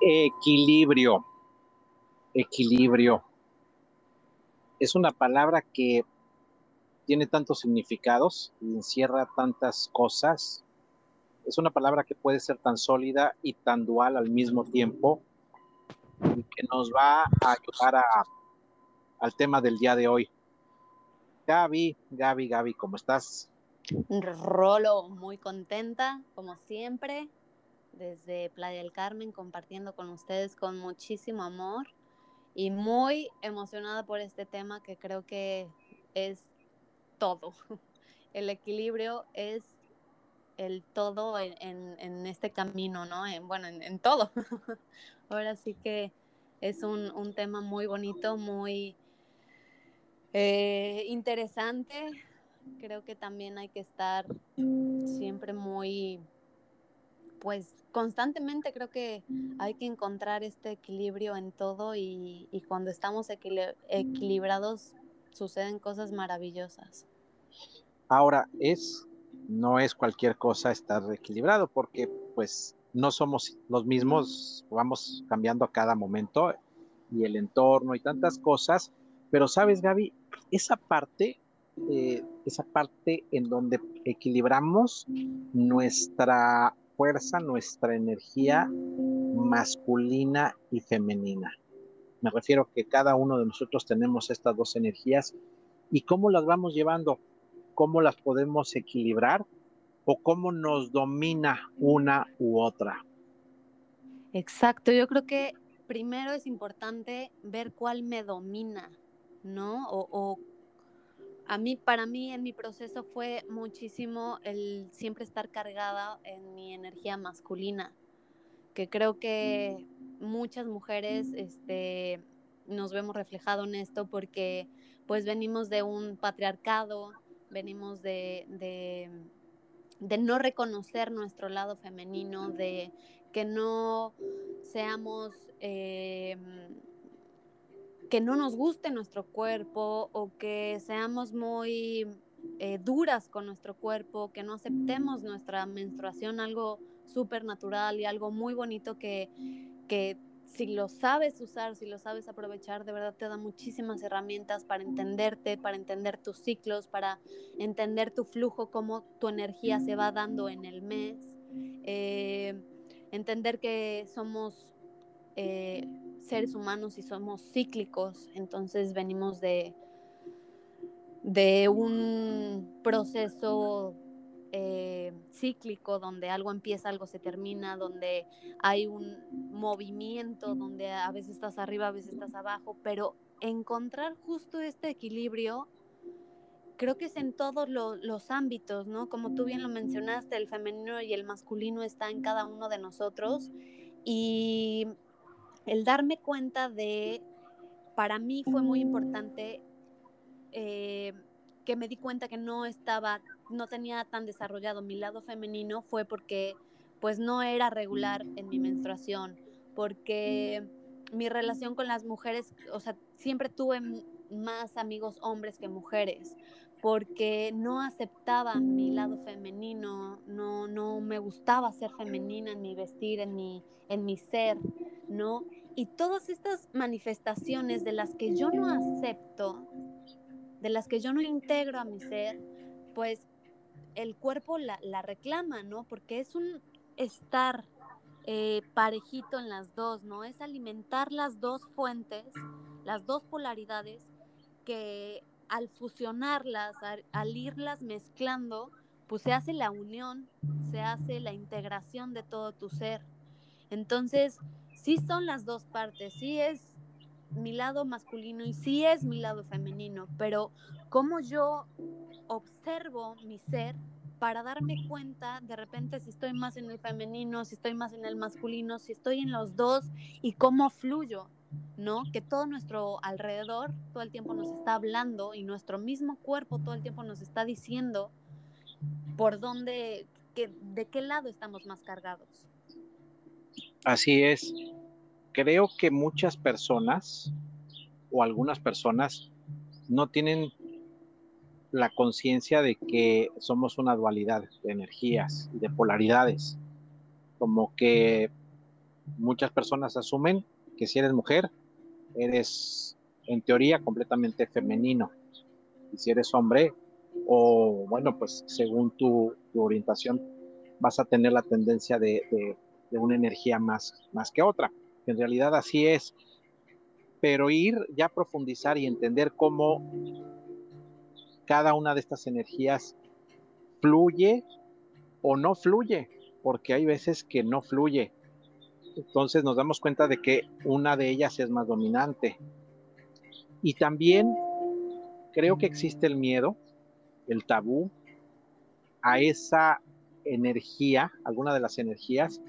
Equilibrio. Equilibrio. Es una palabra que tiene tantos significados y encierra tantas cosas. Es una palabra que puede ser tan sólida y tan dual al mismo tiempo y que nos va a ayudar al tema del día de hoy. Gaby, Gaby, Gaby, ¿cómo estás? Rolo, muy contenta, como siempre desde Playa del Carmen compartiendo con ustedes con muchísimo amor y muy emocionada por este tema que creo que es todo. El equilibrio es el todo en, este camino, ¿no? En, bueno, en, todo. Ahora sí que es un, tema muy bonito, muy eh, interesante. Creo que también hay que estar siempre muy pues constantemente creo que hay que encontrar este equilibrio en todo y, cuando estamos equilibrados suceden cosas maravillosas. Ahora, es, no es cualquier cosa estar equilibrado porque pues no somos los mismos, vamos cambiando a cada momento y el entorno y tantas cosas, pero sabes Gaby, esa parte, eh, esa parte en donde equilibramos nuestra fuerza, nuestra energía masculina y femenina. Me refiero que cada uno de nosotros tenemos estas dos energías y cómo las vamos llevando, cómo las podemos equilibrar o cómo nos domina una u otra. Exacto, yo creo que primero es importante ver cuál me domina, ¿no? O, o a mí, para mí, en mi proceso fue muchísimo el siempre estar cargada en mi energía masculina, que creo que muchas mujeres este, nos vemos reflejado en esto porque pues venimos de un patriarcado, venimos de, de, no reconocer nuestro lado femenino, de que no seamos... Eh, que no nos guste nuestro cuerpo o que seamos muy eh, duras con nuestro cuerpo, que no aceptemos nuestra menstruación, algo súper natural y algo muy bonito que, que si lo sabes usar, si lo sabes aprovechar, de verdad te da muchísimas herramientas para entenderte, para entender tus ciclos, para entender tu flujo, cómo tu energía se va dando en el mes. Eh, entender que somos eh, seres humanos y somos cíclicos, entonces venimos de, de un proceso eh, cíclico donde algo empieza, algo se termina, donde hay un movimiento, donde a veces estás arriba, a veces estás abajo, pero encontrar justo este equilibrio creo que es en todos los ámbitos, ¿no? Como tú bien lo mencionaste, el femenino y el masculino está en cada uno de nosotros y el darme cuenta de, para mí fue muy importante eh, que me di cuenta que no estaba, no tenía tan desarrollado mi lado femenino, fue porque pues no era regular en mi menstruación, porque mi relación con las mujeres, o sea, siempre tuve más amigos hombres que mujeres, porque no aceptaba mi lado femenino, no, no me gustaba ser femenina en mi vestir, en mi, en mi ser, ¿no? Y todas estas manifestaciones de las que yo no acepto, de las que yo no integro a mi ser, pues el cuerpo la, reclama, ¿no? Porque es un estar eh, parejito en las dos, ¿no? Es alimentar las dos fuentes, las dos polaridades que al fusionarlas, al, irlas mezclando, pues se hace la unión, se hace la integración de todo tu ser. Entonces, sí son las dos partes, sí es mi lado masculino y sí es mi lado femenino, pero como yo observo mi ser para darme cuenta de repente si estoy más en el femenino, si estoy más en el masculino, si estoy en los dos y cómo fluyo. ¿No? Que todo nuestro alrededor todo el tiempo nos está hablando y nuestro mismo cuerpo todo el tiempo nos está diciendo por dónde, de qué lado estamos más cargados. Así es. Creo que muchas personas o algunas personas no tienen la conciencia de que somos una dualidad de energías y de polaridades. Como que muchas personas asumen que si eres mujer, eres en teoría completamente femenino. Y si eres hombre, o bueno, pues según tu, orientación, vas a tener la tendencia de, una energía más, más que otra. En realidad así es. Pero ir ya a profundizar y entender cómo cada una de estas energías fluye o no fluye, porque hay veces que no fluye. Entonces nos damos cuenta de que una de ellas es más dominante. Y también creo que existe el miedo, el tabú a esa energía, alguna de las energías,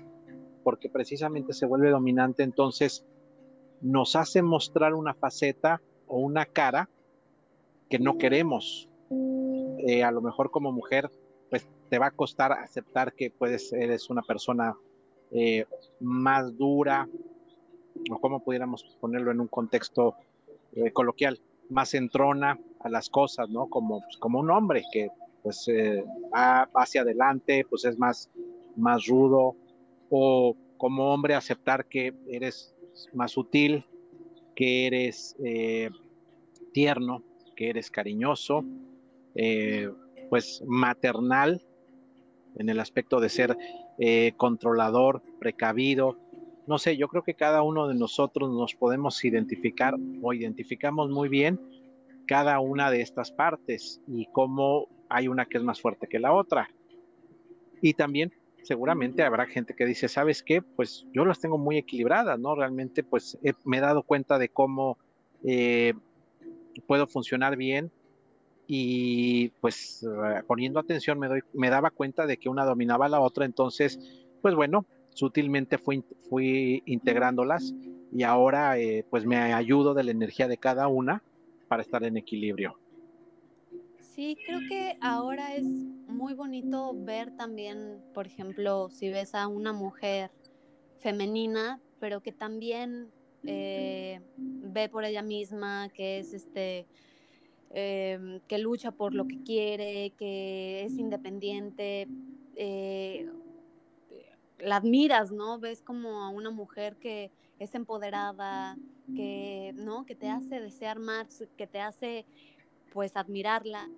porque precisamente se vuelve dominante, entonces nos hace mostrar una faceta o una cara que no queremos. Eh, a lo mejor como mujer, pues te va a costar aceptar que puedes, eres una persona eh, más dura, o como pudiéramos ponerlo en un contexto eh, coloquial, más entrona a las cosas, ¿no? Como, pues, como un hombre que pues va hacia adelante, pues es más, más rudo, o como hombre aceptar que eres más sutil, que eres tierno, que eres cariñoso, eh, pues maternal en el aspecto de ser eh, controlador, precavido. No sé, yo creo que cada uno de nosotros nos podemos identificar o identificamos muy bien cada una de estas partes y cómo hay una que es más fuerte que la otra. Y también seguramente habrá gente que dice, ¿sabes qué? Pues yo las tengo muy equilibradas, ¿no? Realmente pues me he dado cuenta de cómo eh, puedo funcionar bien y pues eh, poniendo atención me, doy, me daba cuenta de que una dominaba a la otra, entonces pues bueno, sutilmente fui, fui integrándolas y ahora eh, pues me ayudo de la energía de cada una para estar en equilibrio. Sí, creo que ahora es muy bonito ver también, por ejemplo, si ves a una mujer femenina, pero que también eh, ve por ella misma, que es este Em, que lucha por lo que quiere, que es independiente, eh, la admiras, ¿no? Ves como a una mujer que es empoderada, que, ¿no? Que te hace desear más, que te hace, pues, admirarla.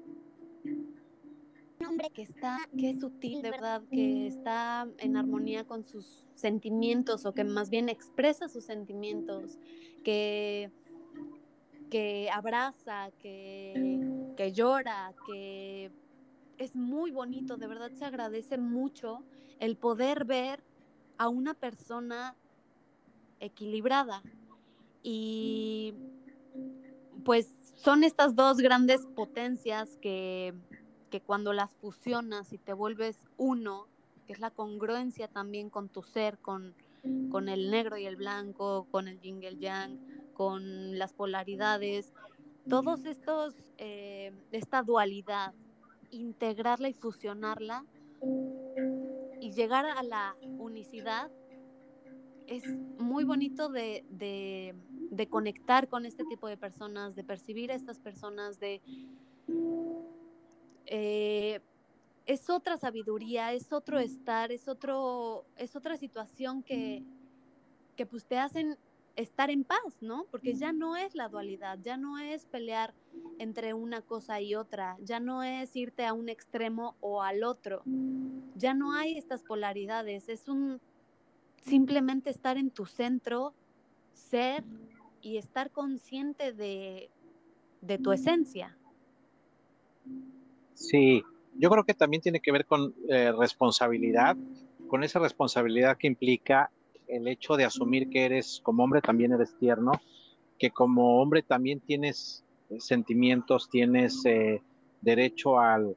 Un hombre que está, que es sutil, de verdad, que está en armonía con sus sentimientos o que más bien expresa sus sentimientos, que que abraza, que, que llora, que es muy bonito, de verdad se agradece mucho el poder ver a una persona equilibrada. Y pues son estas dos grandes potencias que, que, cuando las fusionas y te vuelves uno, que es la congruencia también con tu ser, con, con el negro y el blanco, con el yin y el yang, con las polaridades, todos estos, eh, esta dualidad, integrarla y fusionarla y llegar a la unicidad es muy bonito de, de, conectar con este tipo de personas, de percibir a estas personas, de... Eh, es otra sabiduría, es otro estar, es, otro, es otra situación que, que pues te hacen estar en paz, ¿no? Porque ya no es la dualidad, ya no es pelear entre una cosa y otra, ya no es irte a un extremo o al otro, ya no hay estas polaridades, es un simplemente estar en tu centro, ser y estar consciente de, de tu esencia. Sí, yo creo que también tiene que ver con eh, responsabilidad, con esa responsabilidad que implica el hecho de asumir que eres, como hombre también eres tierno, que como hombre también tienes eh, sentimientos, tienes eh, derecho al,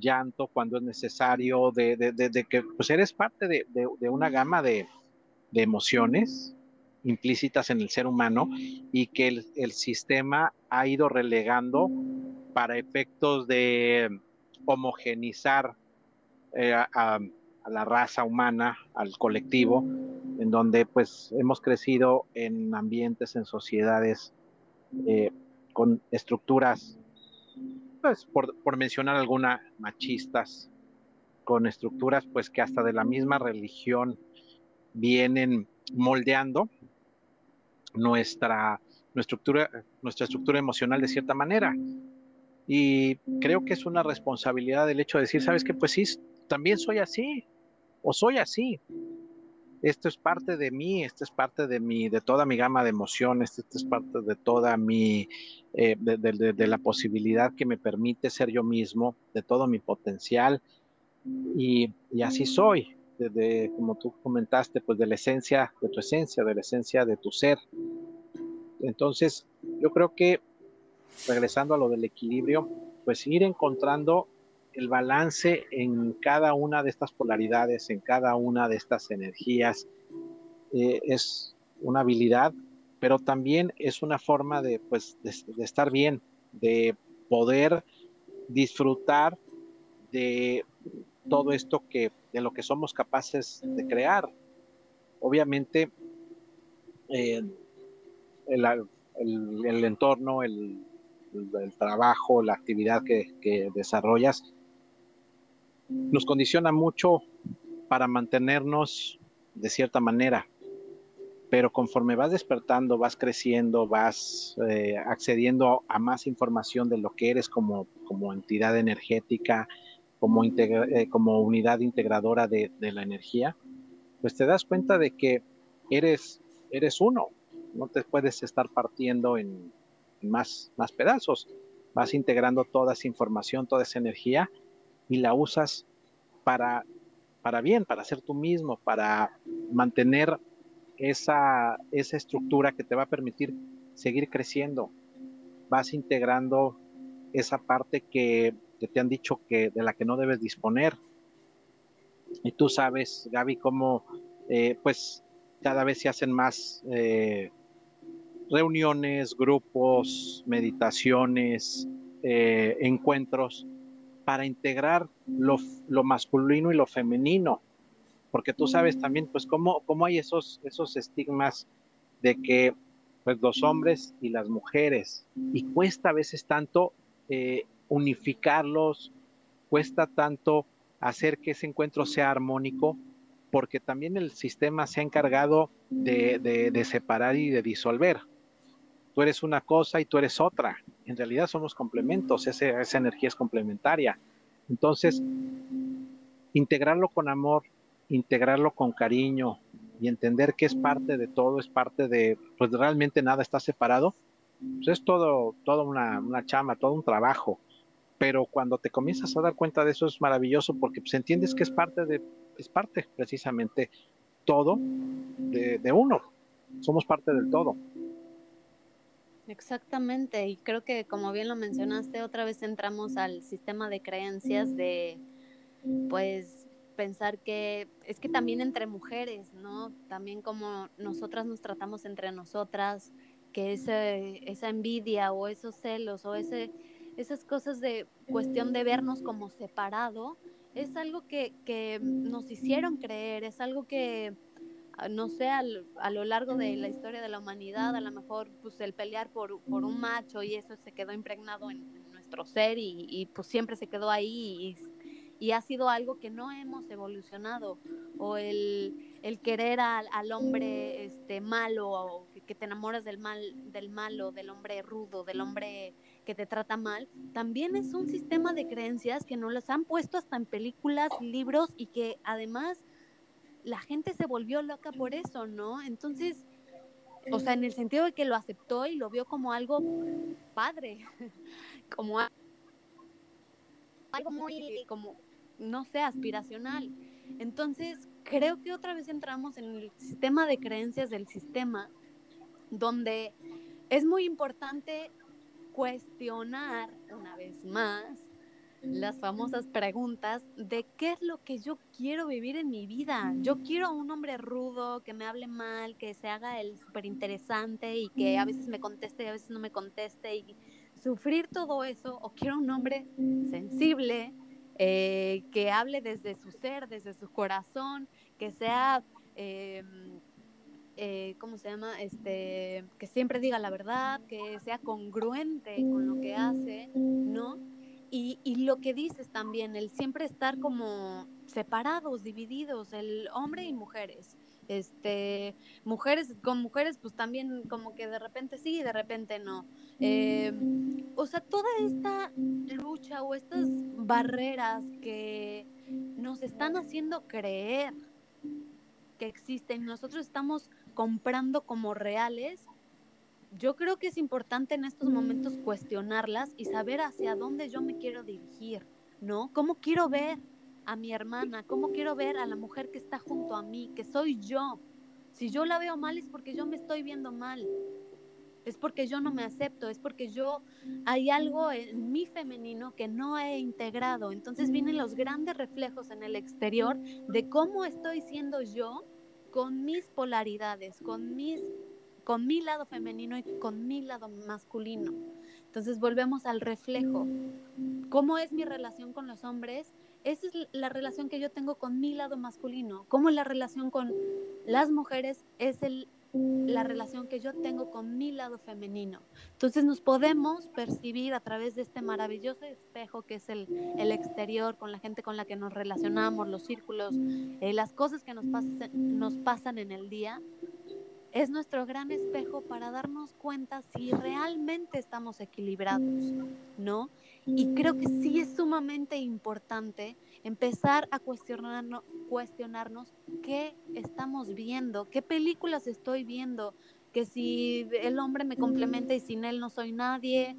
llanto cuando es necesario, de, que pues eres parte de, una gama de, emociones implícitas en el ser humano y que el, sistema ha ido relegando para efectos de homogenizar eh, a la raza humana, al colectivo, en donde pues hemos crecido en ambientes, en sociedades eh, con estructuras, pues por, por, mencionar alguna, machistas, con estructuras pues que hasta de la misma religión vienen moldeando nuestra, nuestra, estructura, nuestra estructura emocional de cierta manera. Y creo que es una responsabilidad el hecho de decir, ¿sabes qué? Pues sí, también soy así, o soy así. Esto es parte de mí, esto es parte de mi, de toda mi gama de emociones, esto es parte de toda mi, eh, de, la posibilidad que me permite ser yo mismo, de todo mi potencial. Y, y así soy, de, como tú comentaste, pues de la esencia, de tu esencia, de la esencia de tu ser. Entonces, yo creo que regresando a lo del equilibrio, pues ir encontrando el balance en cada una de estas polaridades, en cada una de estas energías, eh, es una habilidad, pero también es una forma de, pues, de, estar bien, de poder disfrutar de todo esto que, de lo que somos capaces de crear. Obviamente, eh, el, entorno, el, el, trabajo, la actividad que, desarrollas, nos condiciona mucho para mantenernos de cierta manera. Pero conforme vas despertando, vas creciendo, vas eh, accediendo a más información de lo que eres como, como entidad energética, como, eh, como unidad integradora de, de, la energía, pues te das cuenta de que eres, eres uno, no te puedes estar partiendo en, más, más pedazos. Vas integrando toda esa información, toda esa energía y la usas para, para bien, para ser tú mismo, para mantener esa, esa estructura que te va a permitir seguir creciendo. Vas integrando esa parte que, te han dicho que de la que no debes disponer. Y tú sabes, Gaby, cómo eh, pues cada vez se hacen más eh, reuniones, grupos, meditaciones, eh, encuentros para integrar lo, masculino y lo femenino. Porque tú sabes también, pues, cómo, cómo hay esos, esos estigmas de que pues, los hombres y las mujeres, y cuesta a veces tanto eh, unificarlos, cuesta tanto hacer que ese encuentro sea armónico, porque también el sistema se ha encargado de separar y de disolver tú eres una cosa y tú eres otra. En realidad somos complementos, esa energía es complementaria. Entonces, integrarlo con amor, integrarlo con cariño y entender que es parte de todo, es parte de, pues realmente nada está separado, pues es todo, toda una, una chama, todo un trabajo. Pero cuando te comienzas a dar cuenta de eso es maravilloso porque pues entiendes que es parte de, es parte precisamente todo de, de uno. Somos parte del todo. Exactamente, y creo que como bien lo mencionaste, otra vez entramos al sistema de creencias de, pues, pensar que es que también entre mujeres, ¿no? También como nosotras nos tratamos entre nosotras, que ese, esa envidia o esos celos o ese, esas cosas de cuestión de vernos como separado, es algo que, que nos hicieron creer, es algo que no sé, a lo largo de la historia de la humanidad, a lo mejor pues el pelear por, un macho y eso se quedó impregnado en, nuestro ser y, pues siempre se quedó ahí y, ha sido algo que no hemos evolucionado. O el, querer al, hombre este malo o que, te enamoras del mal del malo del hombre rudo del hombre que te trata mal también es un sistema de creencias que nos las han puesto hasta en películas libros y que además la gente se volvió loca por eso, ¿no? Entonces, o sea, en el sentido de que lo aceptó y lo vio como algo padre, como algo muy, como, no sé, aspiracional. Entonces, creo que otra vez entramos en el sistema de creencias del sistema, donde es muy importante cuestionar una vez más las famosas preguntas de qué es lo que yo quiero vivir en mi vida. Yo quiero un hombre rudo, que me hable mal, que se haga el súper interesante y que a veces me conteste y a veces no me conteste y sufrir todo eso. O quiero un hombre sensible, eh, que hable desde su ser, desde su corazón, que sea... Em, eh, ¿cómo se llama? Este, que siempre diga la verdad, que sea congruente con lo que hace, ¿no? Y, y, lo que dices también, el siempre estar como separados, divididos, el hombre y mujeres. Este, mujeres con mujeres, pues también como que de repente sí, de repente no. Eh, o sea, toda esta lucha o estas barreras que nos están haciendo creer que existen, nosotros estamos comprando como reales, yo creo que es importante en estos momentos cuestionarlas y saber hacia dónde yo me quiero dirigir, ¿no? ¿Cómo quiero ver a mi hermana? ¿Cómo quiero ver a la mujer que está junto a mí, que soy yo? Si yo la veo mal es porque yo me estoy viendo mal es porque yo no me acepto, es porque yo hay algo en mi femenino que no he integrado. Entonces vienen los grandes reflejos en el exterior de cómo estoy siendo yo con mis polaridades, con mis con mi lado femenino y con mi lado masculino. Entonces volvemos al reflejo. ¿Cómo es mi relación con los hombres? Esa es la relación que yo tengo con mi lado masculino. ¿Cómo la relación con las mujeres es la relación que yo tengo con mi lado femenino. Entonces nos podemos percibir a través de este maravilloso espejo que es el, exterior, con la gente con la que nos relacionamos, los círculos, eh, las cosas que nos pasan en el día, es nuestro gran espejo para darnos cuenta si realmente estamos equilibrados, ¿no? Y creo que sí es sumamente importante empezar a cuestionarnos, cuestionarnos qué estamos viendo, qué películas estoy viendo, que si el hombre me complementa y sin él no soy nadie.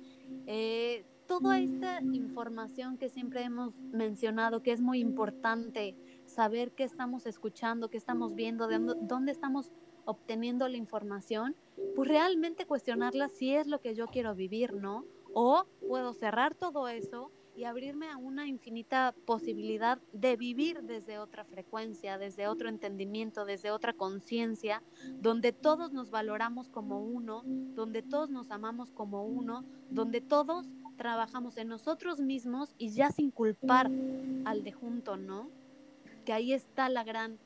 Eh, toda esta información que siempre hemos mencionado, que es muy importante saber qué estamos escuchando, qué estamos viendo, de dónde estamos obteniendo la información, pues realmente cuestionarla si es lo que yo quiero vivir, ¿no? O puedo cerrar todo eso y abrirme a una infinita posibilidad de vivir desde otra frecuencia, desde otro entendimiento, desde otra conciencia, donde todos nos valoramos como uno, donde todos nos amamos como uno, donde todos trabajamos en nosotros mismos y ya sin culpar al de junto, ¿no? Que ahí está la gran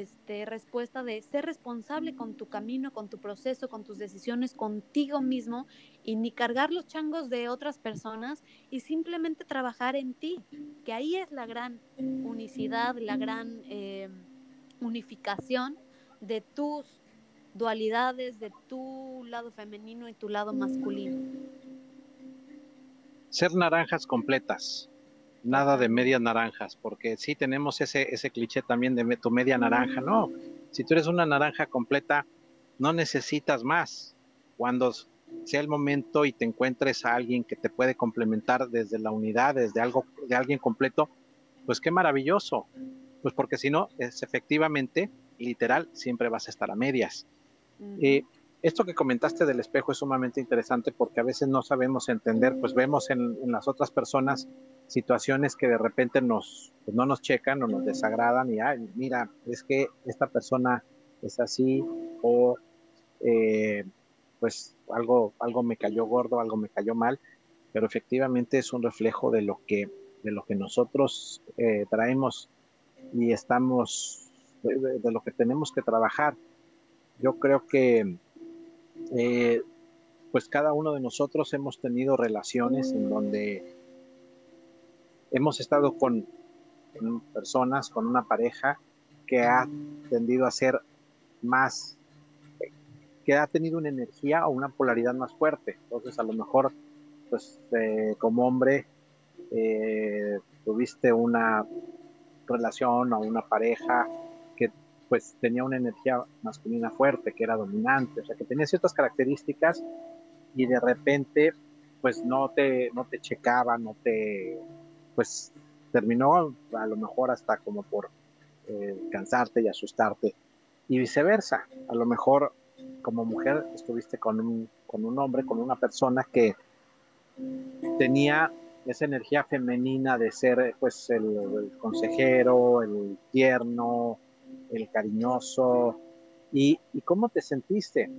este, respuesta de ser responsable con tu camino, con tu proceso, con tus decisiones, contigo mismo y ni cargar los changos de otras personas y simplemente trabajar en ti, que ahí es la gran unicidad, la gran eh, unificación de tus dualidades, de tu lado femenino y tu lado masculino. Ser naranjas completas, nada de medias naranjas, porque sí tenemos ese, ese cliché también de tu media naranja, no, si tú eres una naranja completa, no necesitas más. Cuando sea el momento y te encuentres a alguien que te puede complementar desde la unidad, desde algo, de alguien completo, pues qué maravilloso. Pues porque si no, es efectivamente, literal, siempre vas a estar a medias. Eh, esto que comentaste del espejo es sumamente interesante porque a veces no sabemos entender, pues vemos en, las otras personas situaciones que de repente nos, pues no nos checan o nos desagradan y, ay, mira, es que esta persona es así o eh, pues algo, algo me cayó gordo, algo me cayó mal, pero efectivamente es un reflejo de lo que, de lo que nosotros eh, traemos y estamos, de lo que tenemos que trabajar. Yo creo que eh, pues cada uno de nosotros hemos tenido relaciones en donde hemos estado con, personas, con una pareja que ha tendido a ser más, que ha tenido una energía o una polaridad más fuerte. Entonces, a lo mejor, pues eh, como hombre, eh, tuviste una relación o una pareja pues tenía una energía masculina fuerte, que era dominante, o sea, que tenía ciertas características y de repente, pues no te, no te checaba, no te, pues terminó a lo mejor hasta como por eh, cansarte y asustarte. Y viceversa, a lo mejor como mujer estuviste con un, con un hombre, con una persona que tenía esa energía femenina de ser pues el consejero, el tierno, el cariñoso. ¿Y, cómo te sentiste?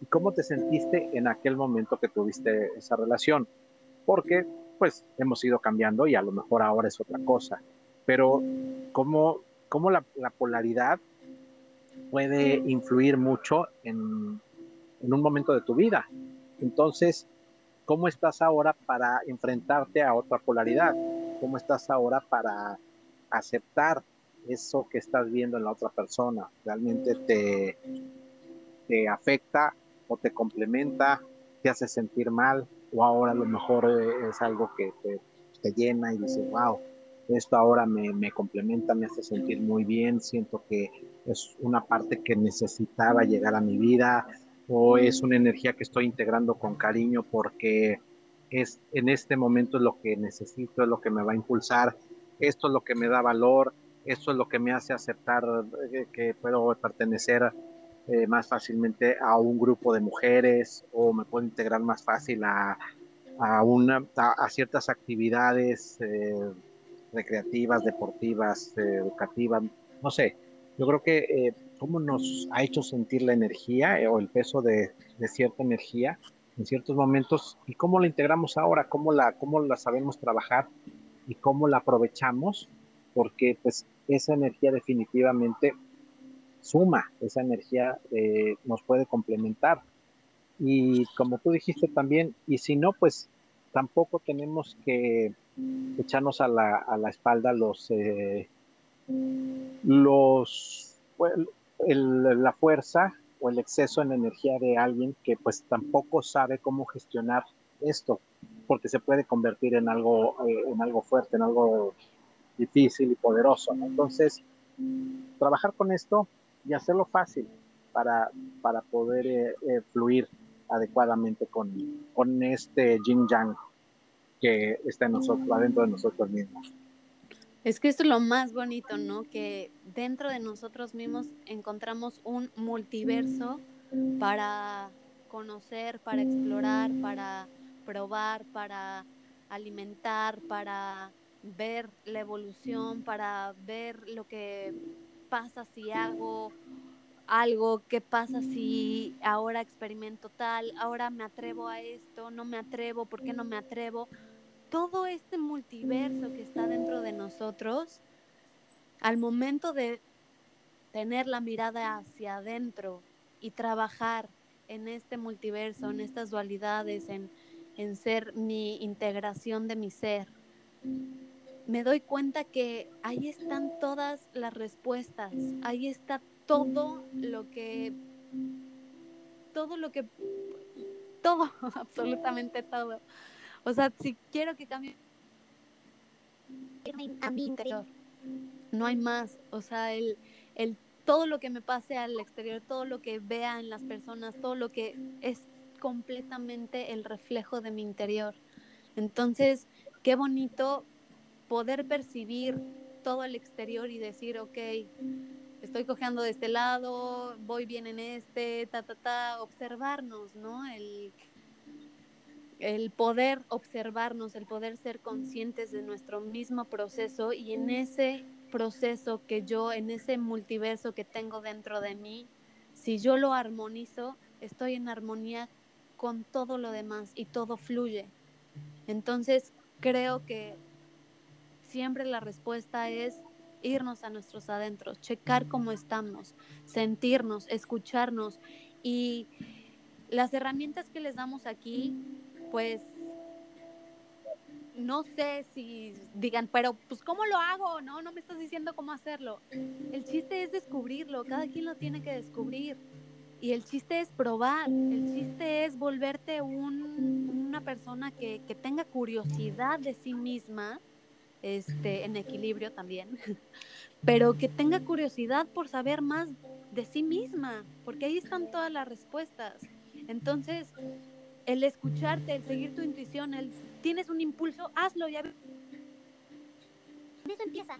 ¿Y cómo te sentiste en aquel momento que tuviste esa relación? Porque pues hemos ido cambiando y a lo mejor ahora es otra cosa. Pero cómo, cómo la, polaridad puede influir mucho en, en, un momento de tu vida. Entonces, ¿cómo estás ahora para enfrentarte a otra polaridad? ¿Cómo estás ahora para aceptar eso que estás viendo en la otra persona? ¿Realmente te, te afecta o te complementa, te hace sentir mal? O ahora a lo mejor eh, es algo que te, llena y dices, wow, esto ahora me, me, complementa, me hace sentir muy bien, siento que es una parte que necesitaba llegar a mi vida o es una energía que estoy integrando con cariño porque es en este momento es lo que necesito, es lo que me va a impulsar, esto es lo que me da valor, esto es lo que me hace aceptar eh, que puedo pertenecer eh, más fácilmente a un grupo de mujeres o me puedo integrar más fácil a, a, una, a, ciertas actividades eh, recreativas, deportivas, eh, educativas, no sé. Yo creo que cómo nos ha hecho sentir la energía o el peso de, de, cierta energía en ciertos momentos y cómo la integramos ahora, cómo la, cómo la sabemos trabajar y cómo la aprovechamos, porque pues esa energía definitivamente suma, esa energía eh, nos puede complementar. Y como tú dijiste también, y si no, pues tampoco tenemos que echarnos a la, a la espalda los, eh, los el, la fuerza o el exceso en energía de alguien que pues tampoco sabe cómo gestionar esto, porque se puede convertir en algo, eh, en algo fuerte, en algo difícil y poderoso. Entonces, trabajar con esto y hacerlo fácil para, para poder eh, eh, fluir adecuadamente con, con este yin yang que está en nosotros, adentro de nosotros mismos. Es que esto es lo más bonito, ¿no? Que dentro de nosotros mismos encontramos un multiverso para conocer, para explorar, para probar, para alimentar, para ver la evolución, para ver lo que pasa si hago algo, qué pasa si ahora experimento tal, ahora me atrevo a esto, no me atrevo, ¿por qué no me atrevo? Todo este multiverso que está dentro de nosotros, al momento de tener la mirada hacia adentro y trabajar en este multiverso, en estas dualidades, en, en ser mi integración de mi ser, me doy cuenta que ahí están todas las respuestas, ahí está todo lo que, todo lo que, todo, absolutamente todo. O sea, si quiero que cambie a mi interior, no hay más. O sea, el, el, todo lo que me pase al exterior, todo lo que vea en las personas, todo lo que es completamente el reflejo de mi interior. Entonces, qué bonito poder percibir todo el exterior y decir, ok, estoy cojeando de este lado, voy bien en este, ta, ta, ta, observarnos, ¿no? El, el poder observarnos, el poder ser conscientes de nuestro mismo proceso y en ese proceso que yo, en ese multiverso que tengo dentro de mí, si yo lo armonizo, estoy en armonía con todo lo demás y todo fluye. Entonces, creo que siempre la respuesta es irnos a nuestros adentros, checar cómo estamos, sentirnos, escucharnos y las herramientas que les damos aquí, pues no sé si digan, pero pues ¿cómo lo hago? No, no me estás diciendo cómo hacerlo. El chiste es descubrirlo, cada quien lo tiene que descubrir. Y el chiste es probar, el chiste es volverte una persona que, que tenga curiosidad de sí misma este, en equilibrio también, pero que tenga curiosidad por saber más de sí misma, porque ahí están todas las respuestas. Entonces, el escucharte, el seguir tu intuición, el tienes un impulso, hazlo, ya eso empieza.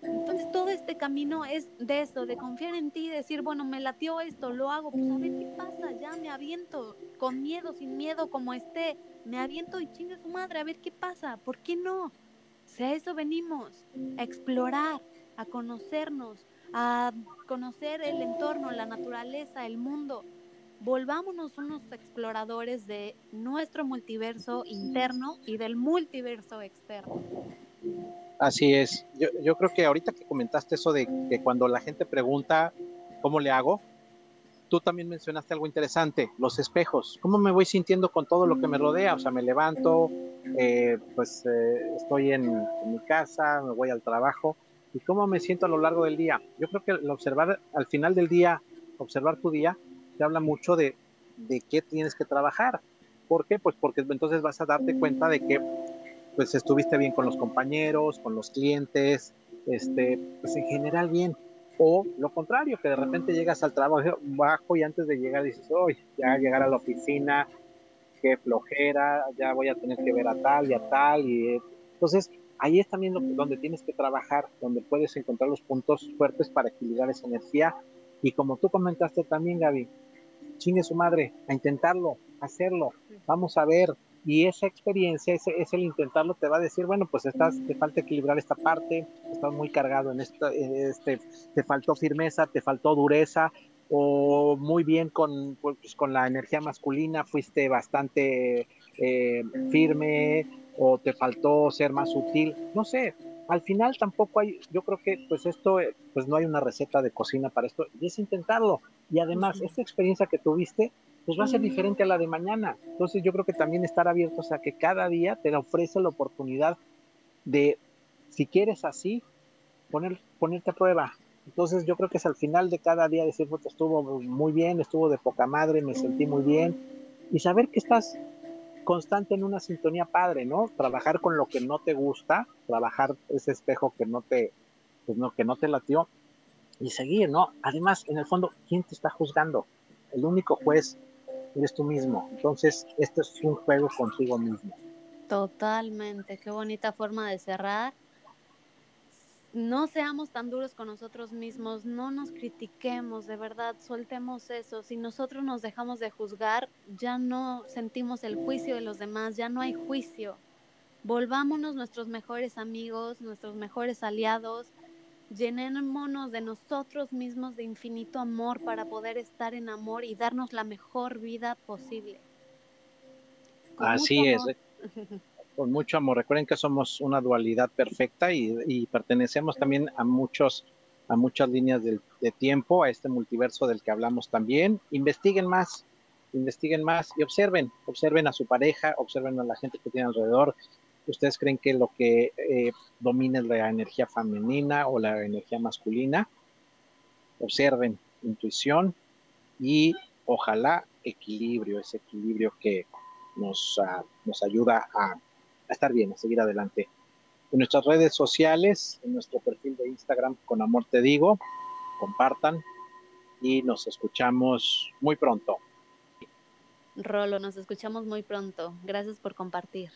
Entonces todo este camino es de eso, de confiar en ti, decir, bueno, me latió esto, lo hago, pues a ver qué pasa, ya me aviento, con miedo, sin miedo, como esté, me aviento y chingue su madre, a ver qué pasa, ¿por qué no? A eso venimos, a explorar, a conocernos, a conocer el entorno, la naturaleza, el mundo. Volvámonos unos exploradores de nuestro multiverso interno y del multiverso externo. Así es. Yo, yo creo que ahorita que comentaste eso de que cuando la gente pregunta cómo le hago, tú también mencionaste algo interesante, los espejos. ¿Cómo me voy sintiendo con todo lo que me rodea? O sea, me levanto, eh, pues eh, estoy en, mi casa, me voy al trabajo. ¿Y cómo me siento a lo largo del día? Yo creo que el observar al final del día, observar tu día, te habla mucho de, de qué tienes que trabajar. ¿Por qué? Pues porque entonces vas a darte cuenta de que pues estuviste bien con los compañeros, con los clientes, este, pues en general bien. O lo contrario, que de repente llegas al trabajo bajo y antes de llegar dices, hoy ya llegar a la oficina, qué flojera, ya voy a tener que ver a tal y a tal. Y entonces ahí es también donde tienes que trabajar, donde puedes encontrar los puntos fuertes para equilibrar esa energía. Y como tú comentaste también, Gaby, chingue su madre, a intentarlo, hacerlo, vamos a ver, y esa experiencia, ese, es el intentarlo, te va a decir, bueno, pues estás, te falta equilibrar esta parte, estás muy cargado en esta, este, te faltó firmeza, te faltó dureza, o muy bien con, pues, con la energía masculina, fuiste bastante eh, firme, o te faltó ser más sutil, no sé, al final tampoco hay, yo creo que pues esto, pues no hay una receta de cocina para esto, y es intentarlo, y además, esta experiencia que tuviste, pues va a ser diferente a la de mañana. Entonces yo creo que también estar abiertos a que cada día te ofrece la oportunidad de, si quieres así, poner, ponerte a prueba. Entonces yo creo que es al final de cada día decir, pues estuvo muy bien, estuvo de poca madre, me sentí muy bien. Y saber que estás constante en una sintonía padre, ¿no? Trabajar con lo que no te gusta, trabajar ese espejo que no te, pues no, que no te latió y seguir, ¿no? Además, en el fondo, ¿quién te está juzgando? El único juez eres tú mismo. Entonces, esto es un juego contigo mismo. Totalmente, qué bonita forma de cerrar. No seamos tan duros con nosotros mismos, no nos critiquemos, de verdad, soltemos eso. Si nosotros nos dejamos de juzgar, ya no sentimos el juicio de los demás, ya no hay juicio. Volvámonos nuestros mejores amigos, nuestros mejores aliados, Llenémonos de nosotros mismos de infinito amor para poder estar en amor y darnos la mejor vida posible. Así es. Eh. Con mucho amor. Recuerden que somos una dualidad perfecta y, pertenecemos también a muchos a muchas líneas de, de tiempo, a este multiverso del que hablamos también. Investiguen más, investiguen más y observen, observen a su pareja, observen a la gente que tiene alrededor, ¿Ustedes creen que lo que eh, domina es la energía femenina o la energía masculina? Observen intuición y ojalá equilibrio, ese equilibrio que nos, ah, nos ayuda a, a, estar bien, a seguir adelante. En nuestras redes sociales, en nuestro perfil de Instagram, con amor te digo, compartan y nos escuchamos muy pronto. Rolo, nos escuchamos muy pronto. Gracias por compartir.